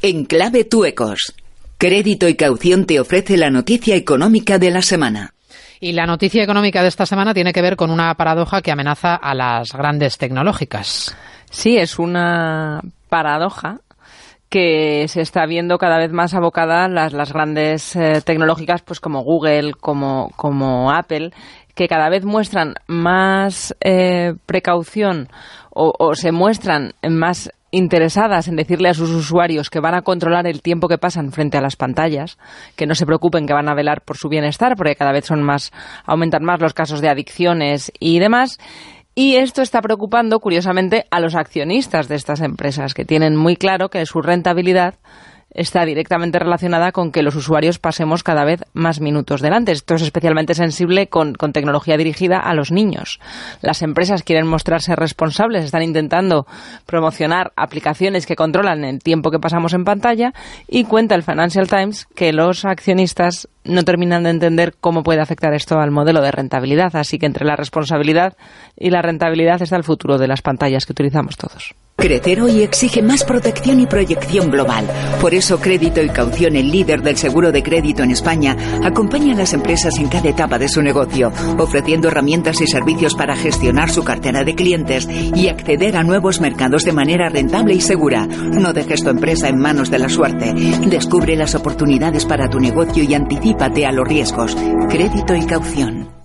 En clave Tuecos. Crédito y caución te ofrece la noticia económica de la semana. Y la noticia económica de esta semana tiene que ver con una paradoja que amenaza a las grandes tecnológicas. Sí, es una paradoja que se está viendo cada vez más abocada las, las grandes eh, tecnológicas, pues como Google, como, como Apple, que cada vez muestran más eh, precaución o, o, se muestran más interesadas en decirle a sus usuarios que van a controlar el tiempo que pasan frente a las pantallas, que no se preocupen que van a velar por su bienestar, porque cada vez son más, aumentan más los casos de adicciones y demás. Y esto está preocupando, curiosamente, a los accionistas de estas empresas, que tienen muy claro que su rentabilidad está directamente relacionada con que los usuarios pasemos cada vez más minutos delante. Esto es especialmente sensible con, con, tecnología dirigida a los niños. Las empresas quieren mostrarse responsables, están intentando promocionar aplicaciones que controlan el tiempo que pasamos en pantalla y cuenta el Financial Times que los accionistas no terminan de entender cómo puede afectar esto al modelo de rentabilidad. Así que entre la responsabilidad y la rentabilidad está el futuro de las pantallas que utilizamos todos. Crecer hoy exige más protección y proyección global. Por eso Crédito y Caución, el líder del seguro de crédito en España, acompaña a las empresas en cada etapa de su negocio, ofreciendo herramientas y servicios para gestionar su cartera de clientes y acceder a nuevos mercados de manera rentable y segura. No dejes tu empresa en manos de la suerte. Descubre las oportunidades para tu negocio y anticípate a los riesgos. Crédito y Caución.